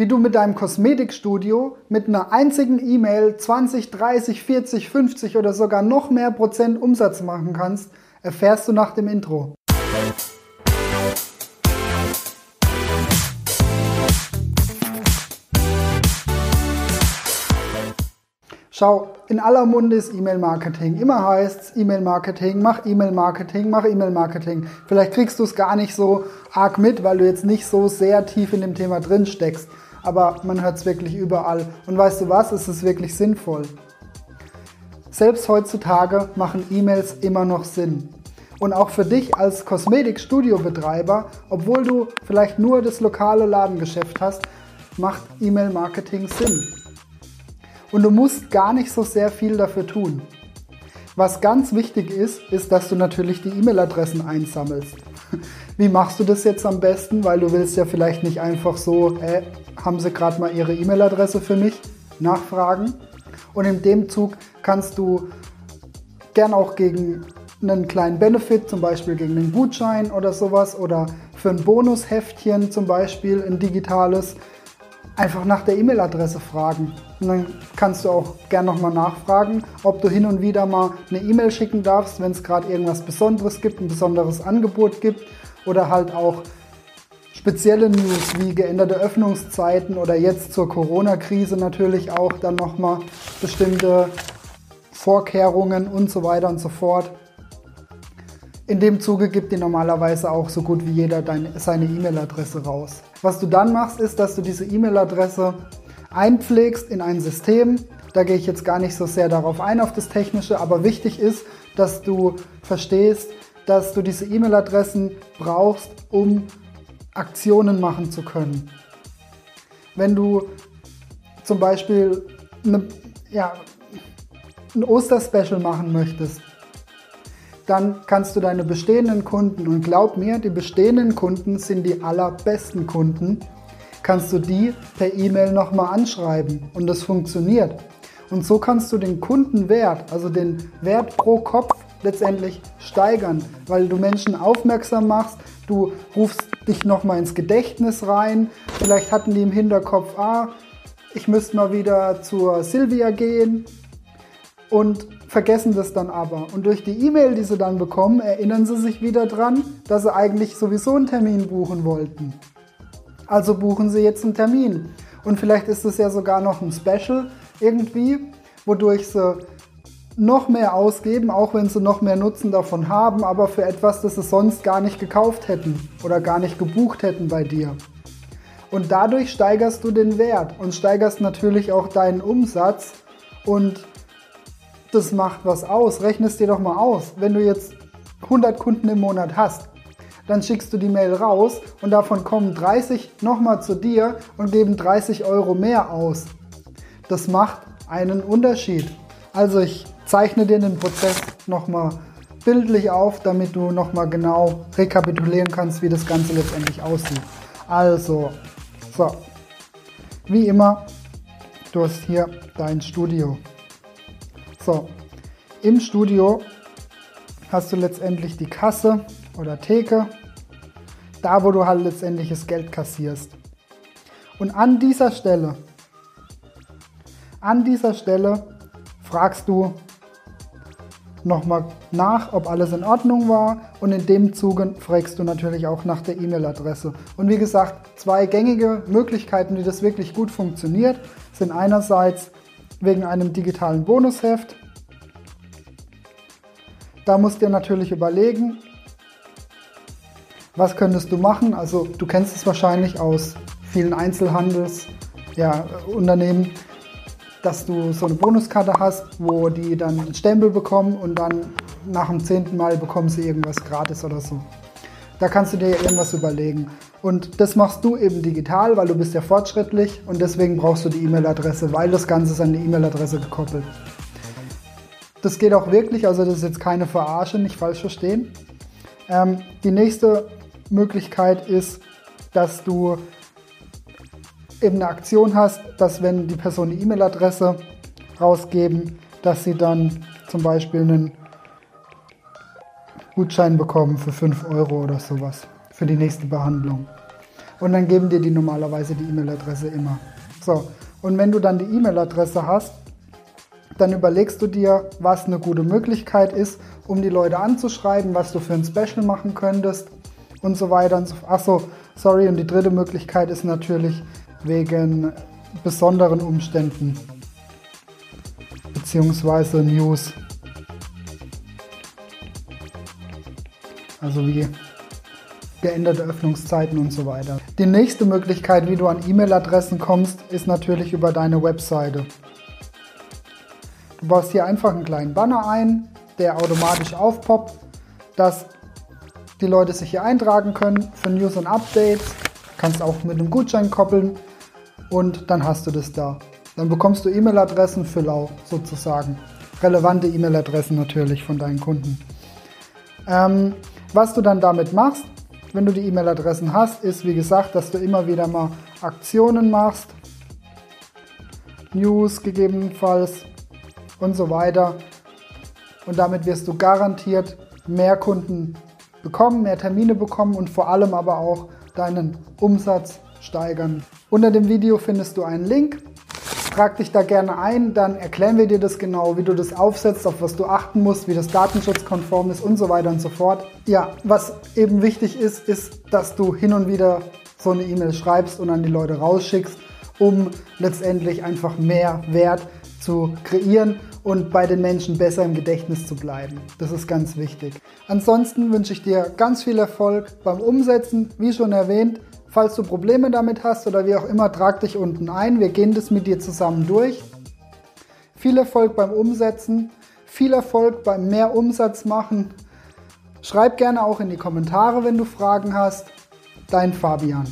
wie du mit deinem Kosmetikstudio mit einer einzigen E-Mail 20, 30, 40, 50 oder sogar noch mehr Prozent Umsatz machen kannst, erfährst du nach dem Intro. Schau, in aller Munde ist E-Mail-Marketing. Immer heißt es E-Mail-Marketing, mach E-Mail-Marketing, mach E-Mail-Marketing. Vielleicht kriegst du es gar nicht so arg mit, weil du jetzt nicht so sehr tief in dem Thema drin steckst. Aber man hört es wirklich überall. Und weißt du was? Es ist wirklich sinnvoll. Selbst heutzutage machen E-Mails immer noch Sinn. Und auch für dich als Kosmetik-Studio-Betreiber, obwohl du vielleicht nur das lokale Ladengeschäft hast, macht E-Mail-Marketing Sinn. Und du musst gar nicht so sehr viel dafür tun. Was ganz wichtig ist, ist, dass du natürlich die E-Mail-Adressen einsammelst. Wie machst du das jetzt am besten? Weil du willst ja vielleicht nicht einfach so, äh, haben sie gerade mal ihre E-Mail-Adresse für mich, nachfragen. Und in dem Zug kannst du gern auch gegen einen kleinen Benefit, zum Beispiel gegen einen Gutschein oder sowas, oder für ein Bonusheftchen zum Beispiel, ein digitales, einfach nach der E-Mail-Adresse fragen. Und dann kannst du auch gern nochmal nachfragen, ob du hin und wieder mal eine E-Mail schicken darfst, wenn es gerade irgendwas Besonderes gibt, ein besonderes Angebot gibt oder halt auch spezielle News wie geänderte Öffnungszeiten oder jetzt zur Corona-Krise natürlich auch dann nochmal bestimmte Vorkehrungen und so weiter und so fort. In dem Zuge gibt dir normalerweise auch so gut wie jeder deine, seine E-Mail-Adresse raus. Was du dann machst, ist, dass du diese E-Mail-Adresse einpflegst in ein System. Da gehe ich jetzt gar nicht so sehr darauf ein, auf das Technische, aber wichtig ist, dass du verstehst, dass du diese E-Mail-Adressen brauchst, um Aktionen machen zu können. Wenn du zum Beispiel eine, ja, ein Osterspecial machen möchtest, dann kannst du deine bestehenden Kunden, und glaub mir, die bestehenden Kunden sind die allerbesten Kunden, kannst du die per E-Mail nochmal anschreiben und das funktioniert. Und so kannst du den Kundenwert, also den Wert pro Kopf letztendlich steigern, weil du Menschen aufmerksam machst, du rufst dich nochmal ins Gedächtnis rein, vielleicht hatten die im Hinterkopf, ah, ich müsste mal wieder zur Silvia gehen und vergessen das dann aber. Und durch die E-Mail, die sie dann bekommen, erinnern sie sich wieder dran, dass sie eigentlich sowieso einen Termin buchen wollten. Also buchen sie jetzt einen Termin. Und vielleicht ist es ja sogar noch ein Special irgendwie, wodurch sie noch mehr ausgeben, auch wenn sie noch mehr Nutzen davon haben, aber für etwas, das sie sonst gar nicht gekauft hätten oder gar nicht gebucht hätten bei dir. Und dadurch steigerst du den Wert und steigerst natürlich auch deinen Umsatz und das macht was aus. Rechne es dir doch mal aus. Wenn du jetzt 100 Kunden im Monat hast, dann schickst du die Mail raus und davon kommen 30 nochmal zu dir und geben 30 Euro mehr aus. Das macht einen Unterschied. Also ich zeichne dir den Prozess nochmal bildlich auf, damit du nochmal genau rekapitulieren kannst, wie das Ganze letztendlich aussieht. Also, so, wie immer, du hast hier dein Studio. So, im Studio hast du letztendlich die Kasse oder Theke, da wo du halt letztendlich das Geld kassierst. Und an dieser Stelle, an dieser Stelle fragst du nochmal nach, ob alles in Ordnung war und in dem Zuge fragst du natürlich auch nach der E-Mail-Adresse. Und wie gesagt, zwei gängige Möglichkeiten, wie das wirklich gut funktioniert, sind einerseits wegen einem digitalen Bonusheft. Da musst du dir natürlich überlegen, was könntest du machen. Also du kennst es wahrscheinlich aus vielen Einzelhandelsunternehmen, ja, dass du so eine Bonuskarte hast, wo die dann einen Stempel bekommen und dann nach dem zehnten Mal bekommen sie irgendwas gratis oder so. Da kannst du dir irgendwas überlegen. Und das machst du eben digital, weil du bist ja fortschrittlich und deswegen brauchst du die E-Mail-Adresse, weil das Ganze ist an die E-Mail-Adresse gekoppelt. Das geht auch wirklich, also das ist jetzt keine Verarsche, nicht falsch verstehen. Ähm, die nächste Möglichkeit ist, dass du eben eine Aktion hast, dass wenn die Person die E-Mail-Adresse rausgeben, dass sie dann zum Beispiel einen Gutschein bekommen für 5 Euro oder sowas für die nächste Behandlung. und dann geben dir die normalerweise die E-Mail-Adresse immer. So, und wenn du dann die E-Mail-Adresse hast, dann überlegst du dir, was eine gute Möglichkeit ist, um die Leute anzuschreiben, was du für ein Special machen könntest und so weiter. Achso, sorry, und die dritte Möglichkeit ist natürlich wegen besonderen Umständen beziehungsweise News. Also wie geänderte Öffnungszeiten und so weiter. Die nächste Möglichkeit, wie du an E-Mail-Adressen kommst, ist natürlich über deine Webseite. Du baust hier einfach einen kleinen Banner ein, der automatisch aufpoppt, dass die Leute sich hier eintragen können für News und Updates. Kannst auch mit einem Gutschein koppeln und dann hast du das da. Dann bekommst du E-Mail-Adressen für Lau sozusagen. Relevante E-Mail-Adressen natürlich von deinen Kunden. Ähm, was du dann damit machst, wenn du die E-Mail-Adressen hast, ist wie gesagt, dass du immer wieder mal Aktionen machst, News gegebenenfalls und so weiter. Und damit wirst du garantiert mehr Kunden bekommen, mehr Termine bekommen und vor allem aber auch deinen Umsatz steigern. Unter dem Video findest du einen Link. Trag dich da gerne ein, dann erklären wir dir das genau, wie du das aufsetzt, auf was du achten musst, wie das datenschutzkonform ist und so weiter und so fort. Ja, was eben wichtig ist, ist, dass du hin und wieder so eine E-Mail schreibst und an die Leute rausschickst, um letztendlich einfach mehr Wert zu kreieren und bei den Menschen besser im Gedächtnis zu bleiben. Das ist ganz wichtig. Ansonsten wünsche ich dir ganz viel Erfolg beim Umsetzen. Wie schon erwähnt, falls du Probleme damit hast oder wie auch immer, trag dich unten ein. Wir gehen das mit dir zusammen durch. Viel Erfolg beim Umsetzen, viel Erfolg beim mehr Umsatz machen. Schreib gerne auch in die Kommentare, wenn du Fragen hast. Dein Fabian.